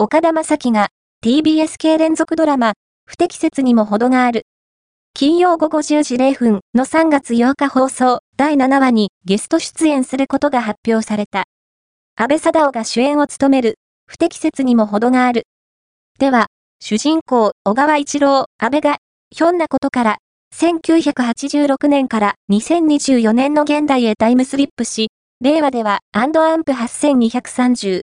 岡田正樹が TBS 系連続ドラマ、不適切にも程がある。金曜午後10時0分の3月8日放送第7話にゲスト出演することが発表された。安倍貞夫が主演を務める不適切にも程がある。では、主人公、小川一郎、安倍が、ひょんなことから、1986年から2024年の現代へタイムスリップし、令和ではアンドアンプ8230